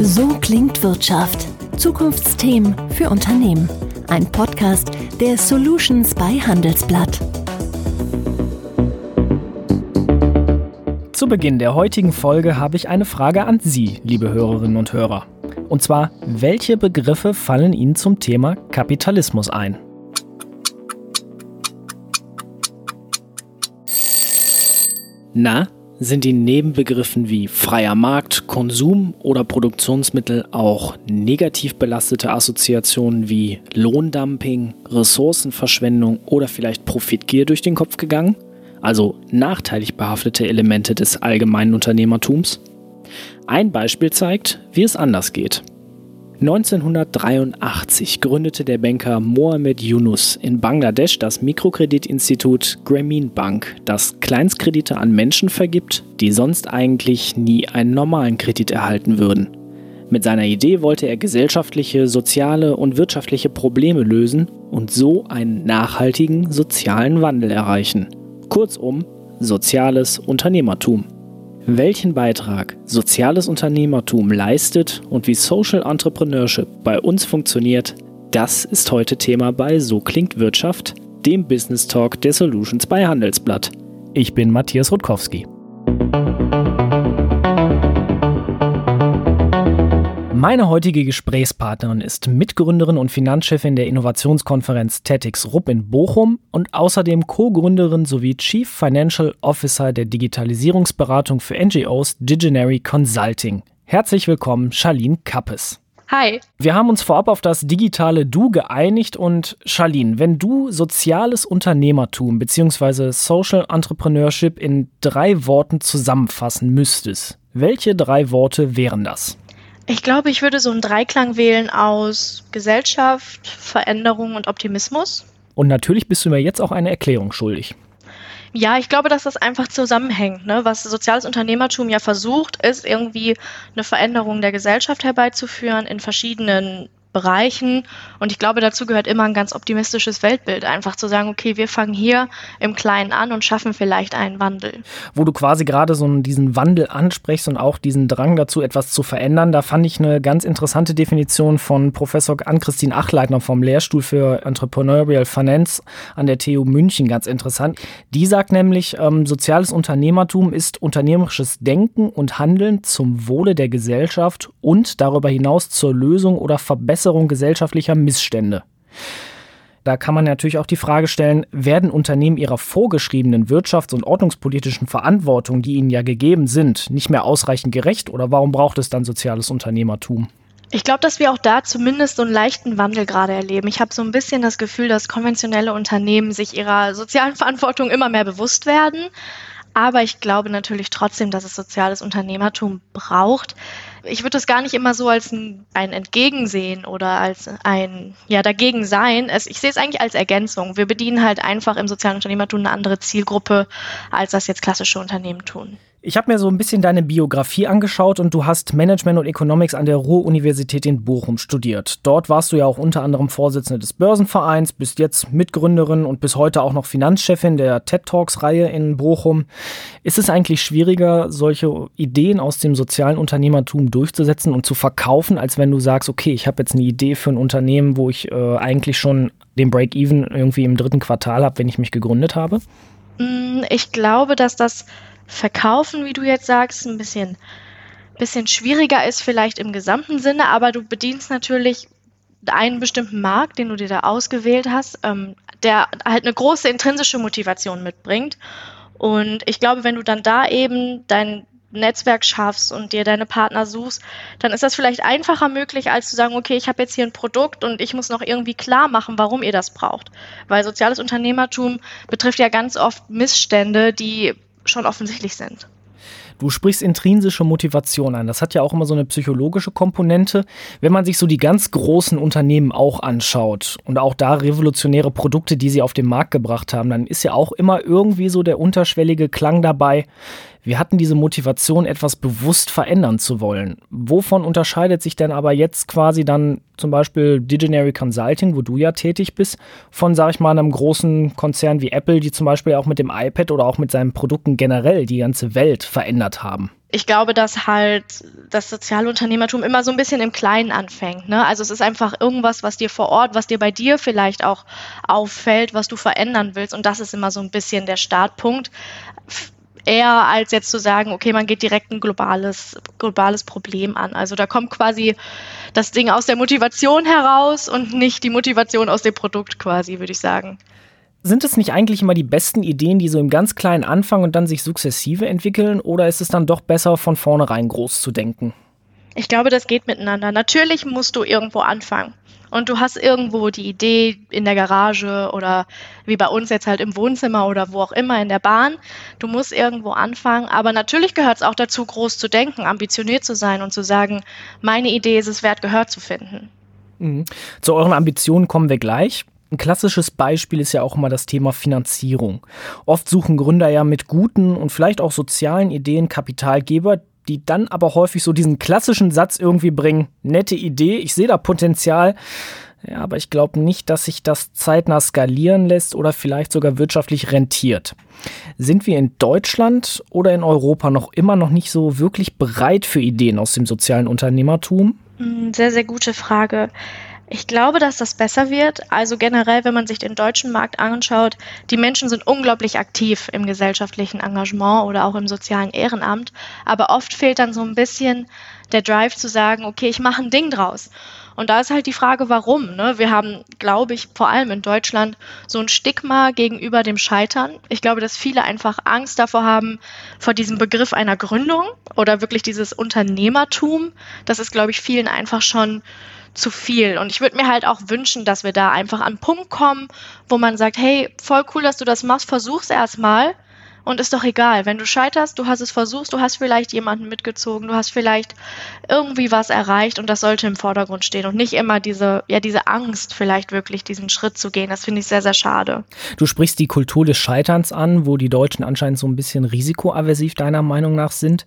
So klingt Wirtschaft. Zukunftsthemen für Unternehmen. Ein Podcast der Solutions bei Handelsblatt. Zu Beginn der heutigen Folge habe ich eine Frage an Sie, liebe Hörerinnen und Hörer. Und zwar, welche Begriffe fallen Ihnen zum Thema Kapitalismus ein? Na, sind die Nebenbegriffen wie freier Markt, Konsum oder Produktionsmittel auch negativ belastete Assoziationen wie Lohndumping, Ressourcenverschwendung oder vielleicht Profitgier durch den Kopf gegangen? Also nachteilig behaftete Elemente des allgemeinen Unternehmertums? Ein Beispiel zeigt, wie es anders geht. 1983 gründete der Banker Mohamed Yunus in Bangladesch das Mikrokreditinstitut Grameen Bank, das Kleinstkredite an Menschen vergibt, die sonst eigentlich nie einen normalen Kredit erhalten würden. Mit seiner Idee wollte er gesellschaftliche, soziale und wirtschaftliche Probleme lösen und so einen nachhaltigen sozialen Wandel erreichen. Kurzum, soziales Unternehmertum welchen Beitrag soziales Unternehmertum leistet und wie Social Entrepreneurship bei uns funktioniert, das ist heute Thema bei So klingt Wirtschaft, dem Business Talk der Solutions bei Handelsblatt. Ich bin Matthias Rutkowski. Meine heutige Gesprächspartnerin ist Mitgründerin und Finanzchefin der Innovationskonferenz TEDx Rupp in Bochum und außerdem Co-Gründerin sowie Chief Financial Officer der Digitalisierungsberatung für NGOs Diginary Consulting. Herzlich willkommen, Charlene Kappes. Hi. Wir haben uns vorab auf das digitale Du geeinigt und Charlene, wenn du soziales Unternehmertum bzw. Social Entrepreneurship in drei Worten zusammenfassen müsstest, welche drei Worte wären das? Ich glaube, ich würde so einen Dreiklang wählen aus Gesellschaft, Veränderung und Optimismus. Und natürlich bist du mir jetzt auch eine Erklärung schuldig. Ja, ich glaube, dass das einfach zusammenhängt. Ne? Was soziales Unternehmertum ja versucht, ist irgendwie eine Veränderung der Gesellschaft herbeizuführen in verschiedenen Bereichen. Und ich glaube, dazu gehört immer ein ganz optimistisches Weltbild. Einfach zu sagen, okay, wir fangen hier im Kleinen an und schaffen vielleicht einen Wandel. Wo du quasi gerade so diesen Wandel ansprichst und auch diesen Drang dazu, etwas zu verändern, da fand ich eine ganz interessante Definition von Professor Ann-Christine Achleitner vom Lehrstuhl für Entrepreneurial Finance an der TU München ganz interessant. Die sagt nämlich, ähm, soziales Unternehmertum ist unternehmerisches Denken und Handeln zum Wohle der Gesellschaft und darüber hinaus zur Lösung oder Verbesserung Verbesserung gesellschaftlicher Missstände. Da kann man natürlich auch die Frage stellen, werden Unternehmen ihrer vorgeschriebenen wirtschafts- und ordnungspolitischen Verantwortung, die ihnen ja gegeben sind, nicht mehr ausreichend gerecht oder warum braucht es dann soziales Unternehmertum? Ich glaube, dass wir auch da zumindest so einen leichten Wandel gerade erleben. Ich habe so ein bisschen das Gefühl, dass konventionelle Unternehmen sich ihrer sozialen Verantwortung immer mehr bewusst werden. Aber ich glaube natürlich trotzdem, dass es soziales Unternehmertum braucht. Ich würde es gar nicht immer so als ein, Entgegensehen oder als ein ja dagegen sein. Ich sehe es eigentlich als Ergänzung. Wir bedienen halt einfach im sozialen Unternehmertum eine andere Zielgruppe, als das jetzt klassische Unternehmen tun. Ich habe mir so ein bisschen deine Biografie angeschaut und du hast Management und Economics an der Ruhr-Universität in Bochum studiert. Dort warst du ja auch unter anderem Vorsitzende des Börsenvereins, bist jetzt Mitgründerin und bis heute auch noch Finanzchefin der TED Talks-Reihe in Bochum. Ist es eigentlich schwieriger, solche Ideen aus dem sozialen Unternehmertum durchzusetzen und zu verkaufen, als wenn du sagst, okay, ich habe jetzt eine Idee für ein Unternehmen, wo ich äh, eigentlich schon den Break-Even irgendwie im dritten Quartal habe, wenn ich mich gegründet habe? Mm, ich glaube, dass das Verkaufen, wie du jetzt sagst, ein bisschen, bisschen schwieriger ist vielleicht im gesamten Sinne, aber du bedienst natürlich einen bestimmten Markt, den du dir da ausgewählt hast, ähm, der halt eine große intrinsische Motivation mitbringt. Und ich glaube, wenn du dann da eben dein Netzwerk schaffst und dir deine Partner suchst, dann ist das vielleicht einfacher möglich, als zu sagen, okay, ich habe jetzt hier ein Produkt und ich muss noch irgendwie klar machen, warum ihr das braucht. Weil soziales Unternehmertum betrifft ja ganz oft Missstände, die schon offensichtlich sind. Du sprichst intrinsische Motivation an. Das hat ja auch immer so eine psychologische Komponente. Wenn man sich so die ganz großen Unternehmen auch anschaut und auch da revolutionäre Produkte, die sie auf den Markt gebracht haben, dann ist ja auch immer irgendwie so der unterschwellige Klang dabei. Wir hatten diese Motivation, etwas bewusst verändern zu wollen. Wovon unterscheidet sich denn aber jetzt quasi dann zum Beispiel Diginary Consulting, wo du ja tätig bist, von, sag ich mal, einem großen Konzern wie Apple, die zum Beispiel auch mit dem iPad oder auch mit seinen Produkten generell die ganze Welt verändert haben? ich glaube, dass halt das Sozialunternehmertum immer so ein bisschen im Kleinen anfängt. Ne? Also es ist einfach irgendwas, was dir vor Ort, was dir bei dir vielleicht auch auffällt, was du verändern willst. Und das ist immer so ein bisschen der Startpunkt. Eher als jetzt zu sagen, okay, man geht direkt ein globales, globales Problem an. Also da kommt quasi das Ding aus der Motivation heraus und nicht die Motivation aus dem Produkt quasi, würde ich sagen. Sind es nicht eigentlich immer die besten Ideen, die so im ganz kleinen anfangen und dann sich sukzessive entwickeln? Oder ist es dann doch besser, von vornherein groß zu denken? Ich glaube, das geht miteinander. Natürlich musst du irgendwo anfangen. Und du hast irgendwo die Idee in der Garage oder wie bei uns jetzt halt im Wohnzimmer oder wo auch immer in der Bahn. Du musst irgendwo anfangen. Aber natürlich gehört es auch dazu, groß zu denken, ambitioniert zu sein und zu sagen, meine Idee ist es wert, Gehör zu finden. Mhm. Zu euren Ambitionen kommen wir gleich. Ein klassisches Beispiel ist ja auch immer das Thema Finanzierung. Oft suchen Gründer ja mit guten und vielleicht auch sozialen Ideen Kapitalgeber, die dann aber häufig so diesen klassischen Satz irgendwie bringen, nette Idee, ich sehe da Potenzial, ja, aber ich glaube nicht, dass sich das zeitnah skalieren lässt oder vielleicht sogar wirtschaftlich rentiert. Sind wir in Deutschland oder in Europa noch immer noch nicht so wirklich bereit für Ideen aus dem sozialen Unternehmertum? Hm, sehr, sehr gute Frage. Ich glaube, dass das besser wird. Also generell, wenn man sich den deutschen Markt anschaut, die Menschen sind unglaublich aktiv im gesellschaftlichen Engagement oder auch im sozialen Ehrenamt. Aber oft fehlt dann so ein bisschen der Drive zu sagen, okay, ich mache ein Ding draus. Und da ist halt die Frage, warum. Ne? Wir haben, glaube ich, vor allem in Deutschland so ein Stigma gegenüber dem Scheitern. Ich glaube, dass viele einfach Angst davor haben, vor diesem Begriff einer Gründung oder wirklich dieses Unternehmertum. Das ist, glaube ich, vielen einfach schon zu viel. Und ich würde mir halt auch wünschen, dass wir da einfach an einen Punkt kommen, wo man sagt, hey, voll cool, dass du das machst, versuch's erstmal. Und ist doch egal, wenn du scheiterst, du hast es versucht, du hast vielleicht jemanden mitgezogen, du hast vielleicht irgendwie was erreicht und das sollte im Vordergrund stehen und nicht immer diese, ja, diese Angst, vielleicht wirklich diesen Schritt zu gehen. Das finde ich sehr, sehr schade. Du sprichst die Kultur des Scheiterns an, wo die Deutschen anscheinend so ein bisschen risikoaversiv deiner Meinung nach sind.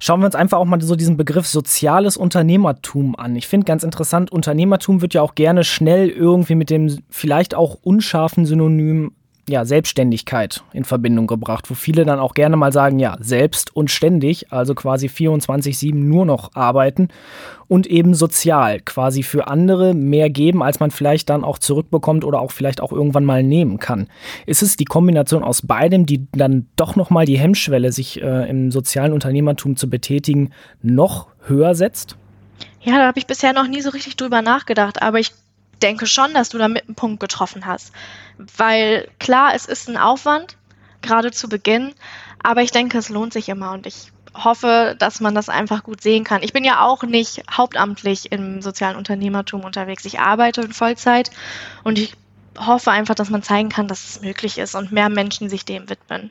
Schauen wir uns einfach auch mal so diesen Begriff soziales Unternehmertum an. Ich finde ganz interessant, Unternehmertum wird ja auch gerne schnell irgendwie mit dem vielleicht auch unscharfen Synonym ja, Selbstständigkeit in Verbindung gebracht, wo viele dann auch gerne mal sagen, ja, selbst und ständig, also quasi 24-7 nur noch arbeiten und eben sozial, quasi für andere mehr geben, als man vielleicht dann auch zurückbekommt oder auch vielleicht auch irgendwann mal nehmen kann. Ist es die Kombination aus beidem, die dann doch nochmal die Hemmschwelle, sich äh, im sozialen Unternehmertum zu betätigen, noch höher setzt? Ja, da habe ich bisher noch nie so richtig drüber nachgedacht, aber ich denke schon, dass du damit einen Punkt getroffen hast. Weil klar, es ist ein Aufwand, gerade zu Beginn, aber ich denke, es lohnt sich immer und ich hoffe, dass man das einfach gut sehen kann. Ich bin ja auch nicht hauptamtlich im sozialen Unternehmertum unterwegs. Ich arbeite in Vollzeit und ich hoffe einfach, dass man zeigen kann, dass es möglich ist und mehr Menschen sich dem widmen.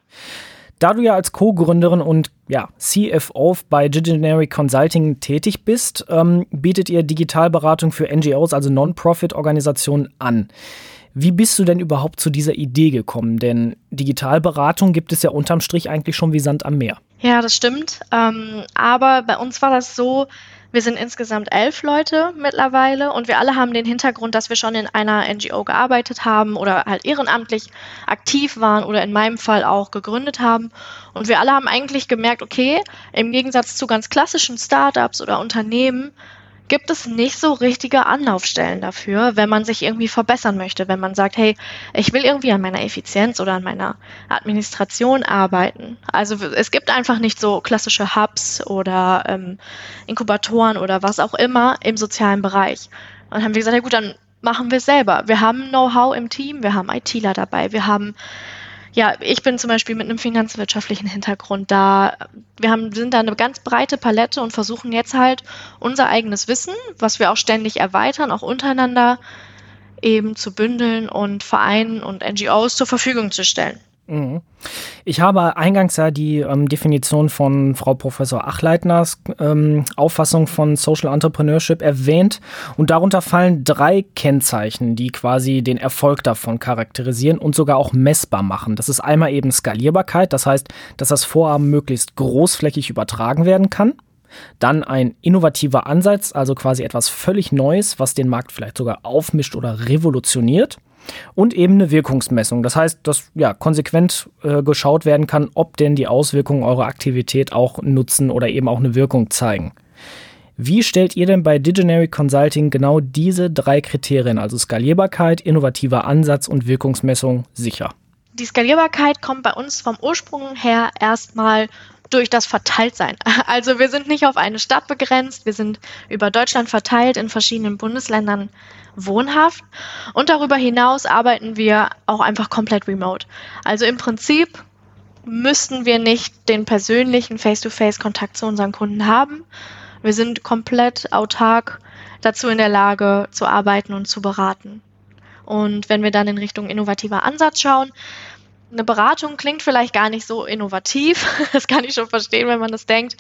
Da du ja als Co-Gründerin und ja, CFO bei Diginary Consulting tätig bist, ähm, bietet ihr Digitalberatung für NGOs, also Non-Profit-Organisationen, an. Wie bist du denn überhaupt zu dieser Idee gekommen? Denn Digitalberatung gibt es ja unterm Strich eigentlich schon wie Sand am Meer. Ja, das stimmt. Ähm, aber bei uns war das so, wir sind insgesamt elf Leute mittlerweile und wir alle haben den Hintergrund, dass wir schon in einer NGO gearbeitet haben oder halt ehrenamtlich aktiv waren oder in meinem Fall auch gegründet haben. Und wir alle haben eigentlich gemerkt, okay, im Gegensatz zu ganz klassischen Startups oder Unternehmen gibt es nicht so richtige Anlaufstellen dafür, wenn man sich irgendwie verbessern möchte, wenn man sagt, hey, ich will irgendwie an meiner Effizienz oder an meiner Administration arbeiten. Also es gibt einfach nicht so klassische Hubs oder ähm, Inkubatoren oder was auch immer im sozialen Bereich. Und dann haben wir gesagt, ja gut, dann machen wir es selber. Wir haben Know-how im Team, wir haben ITler dabei, wir haben ja, ich bin zum Beispiel mit einem finanzwirtschaftlichen Hintergrund da. Wir haben, sind da eine ganz breite Palette und versuchen jetzt halt unser eigenes Wissen, was wir auch ständig erweitern, auch untereinander eben zu bündeln und Vereinen und NGOs zur Verfügung zu stellen. Mhm. Ich habe eingangs ja die ähm, Definition von Frau Professor Achleitners ähm, Auffassung von Social Entrepreneurship erwähnt und darunter fallen drei Kennzeichen, die quasi den Erfolg davon charakterisieren und sogar auch messbar machen. Das ist einmal eben Skalierbarkeit, das heißt, dass das Vorhaben möglichst großflächig übertragen werden kann. Dann ein innovativer Ansatz, also quasi etwas völlig Neues, was den Markt vielleicht sogar aufmischt oder revolutioniert und eben eine Wirkungsmessung. Das heißt, dass ja konsequent äh, geschaut werden kann, ob denn die Auswirkungen eurer Aktivität auch nutzen oder eben auch eine Wirkung zeigen. Wie stellt ihr denn bei Diginary Consulting genau diese drei Kriterien, also Skalierbarkeit, innovativer Ansatz und Wirkungsmessung, sicher? Die Skalierbarkeit kommt bei uns vom Ursprung her erstmal durch das Verteiltsein. Also wir sind nicht auf eine Stadt begrenzt, wir sind über Deutschland verteilt in verschiedenen Bundesländern wohnhaft und darüber hinaus arbeiten wir auch einfach komplett remote. Also im Prinzip müssten wir nicht den persönlichen Face-to-Face-Kontakt zu unseren Kunden haben. Wir sind komplett autark dazu in der Lage zu arbeiten und zu beraten. Und wenn wir dann in Richtung innovativer Ansatz schauen, eine Beratung klingt vielleicht gar nicht so innovativ. Das kann ich schon verstehen, wenn man das denkt.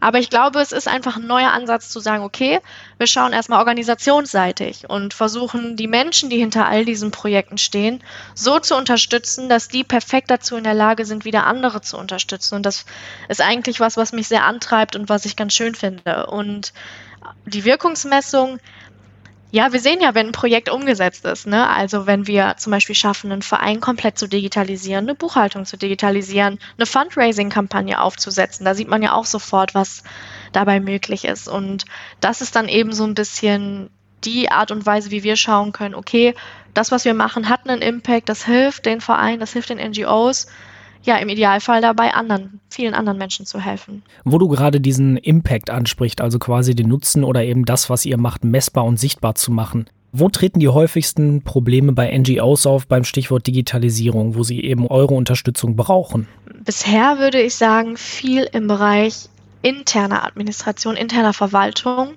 Aber ich glaube, es ist einfach ein neuer Ansatz zu sagen, okay, wir schauen erstmal organisationsseitig und versuchen die Menschen, die hinter all diesen Projekten stehen, so zu unterstützen, dass die perfekt dazu in der Lage sind, wieder andere zu unterstützen. Und das ist eigentlich was, was mich sehr antreibt und was ich ganz schön finde. Und die Wirkungsmessung, ja, wir sehen ja, wenn ein Projekt umgesetzt ist. Ne? Also wenn wir zum Beispiel schaffen, einen Verein komplett zu digitalisieren, eine Buchhaltung zu digitalisieren, eine Fundraising-Kampagne aufzusetzen, da sieht man ja auch sofort, was dabei möglich ist. Und das ist dann eben so ein bisschen die Art und Weise, wie wir schauen können, okay, das, was wir machen, hat einen Impact, das hilft den Vereinen, das hilft den NGOs ja, im Idealfall dabei, anderen, vielen anderen Menschen zu helfen. Wo du gerade diesen Impact ansprichst, also quasi den Nutzen oder eben das, was ihr macht, messbar und sichtbar zu machen. Wo treten die häufigsten Probleme bei NGOs auf beim Stichwort Digitalisierung, wo sie eben eure Unterstützung brauchen? Bisher würde ich sagen, viel im Bereich interner Administration, interner Verwaltung.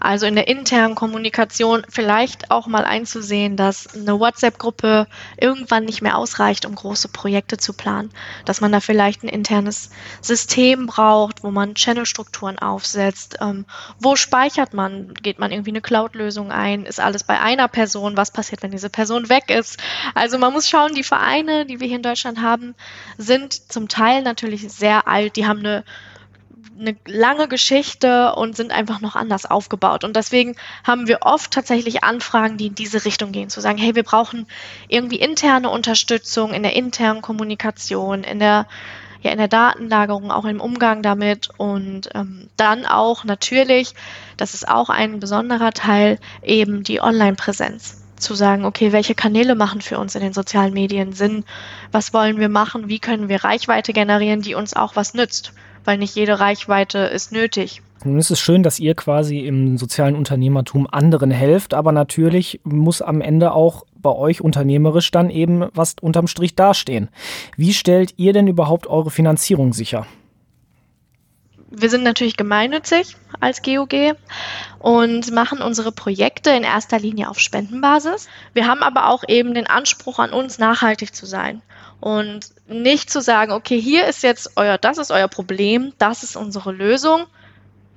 Also in der internen Kommunikation vielleicht auch mal einzusehen, dass eine WhatsApp-Gruppe irgendwann nicht mehr ausreicht, um große Projekte zu planen. Dass man da vielleicht ein internes System braucht, wo man Channel-Strukturen aufsetzt. Ähm, wo speichert man? Geht man irgendwie eine Cloud-Lösung ein? Ist alles bei einer Person? Was passiert, wenn diese Person weg ist? Also man muss schauen, die Vereine, die wir hier in Deutschland haben, sind zum Teil natürlich sehr alt. Die haben eine eine lange Geschichte und sind einfach noch anders aufgebaut. Und deswegen haben wir oft tatsächlich Anfragen, die in diese Richtung gehen, zu sagen, hey, wir brauchen irgendwie interne Unterstützung in der internen Kommunikation, in der ja, in der Datenlagerung, auch im Umgang damit und ähm, dann auch natürlich, das ist auch ein besonderer Teil, eben die Online-Präsenz zu sagen, okay, welche Kanäle machen für uns in den sozialen Medien Sinn? Was wollen wir machen? Wie können wir Reichweite generieren, die uns auch was nützt? weil nicht jede Reichweite ist nötig. Nun ist es schön, dass ihr quasi im sozialen Unternehmertum anderen helft, aber natürlich muss am Ende auch bei euch unternehmerisch dann eben was unterm Strich dastehen. Wie stellt ihr denn überhaupt eure Finanzierung sicher? Wir sind natürlich gemeinnützig als GOG und machen unsere Projekte in erster Linie auf Spendenbasis. Wir haben aber auch eben den Anspruch an uns, nachhaltig zu sein und nicht zu sagen, okay, hier ist jetzt euer, das ist euer Problem, das ist unsere Lösung,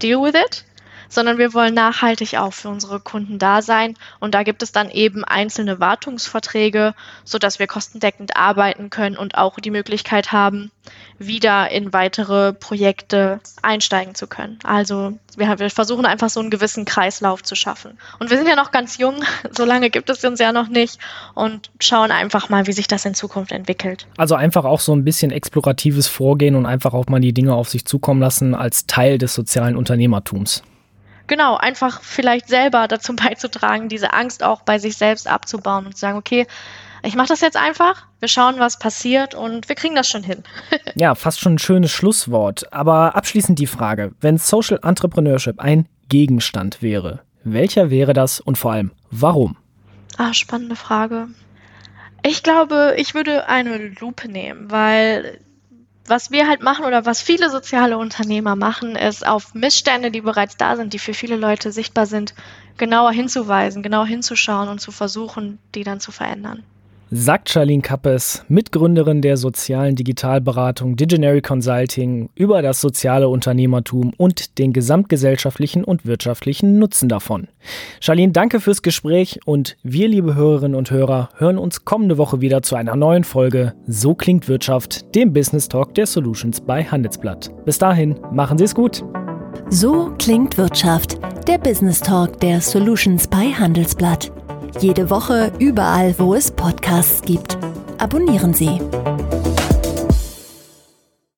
deal with it, sondern wir wollen nachhaltig auch für unsere Kunden da sein. Und da gibt es dann eben einzelne Wartungsverträge, sodass wir kostendeckend arbeiten können und auch die Möglichkeit haben, wieder in weitere Projekte einsteigen zu können. Also wir, versuchen einfach so einen gewissen Kreislauf zu schaffen. Und wir sind ja noch ganz jung, so lange gibt es uns ja noch nicht und schauen einfach mal, wie sich das in Zukunft entwickelt. Also einfach auch so ein bisschen exploratives Vorgehen und einfach auch mal die Dinge auf sich zukommen lassen als Teil des sozialen Unternehmertums genau, einfach vielleicht selber dazu beizutragen, diese Angst auch bei sich selbst abzubauen und zu sagen, okay, ich mache das jetzt einfach, wir schauen, was passiert und wir kriegen das schon hin. ja, fast schon ein schönes Schlusswort. Aber abschließend die Frage, wenn Social Entrepreneurship ein Gegenstand wäre, welcher wäre das und vor allem warum? Ah, spannende Frage. Ich glaube, ich würde eine Lupe nehmen, weil was wir halt machen oder was viele soziale Unternehmer machen, ist auf Missstände, die bereits da sind, die für viele Leute sichtbar sind, genauer hinzuweisen, genauer hinzuschauen und zu versuchen, die dann zu verändern. Sagt Charlene Kappes, Mitgründerin der sozialen Digitalberatung Diginary Consulting, über das soziale Unternehmertum und den gesamtgesellschaftlichen und wirtschaftlichen Nutzen davon. Charlene, danke fürs Gespräch und wir, liebe Hörerinnen und Hörer, hören uns kommende Woche wieder zu einer neuen Folge So klingt Wirtschaft, dem Business Talk der Solutions bei Handelsblatt. Bis dahin, machen Sie es gut. So klingt Wirtschaft, der Business Talk der Solutions bei Handelsblatt. Jede Woche überall, wo es Podcasts gibt. Abonnieren Sie.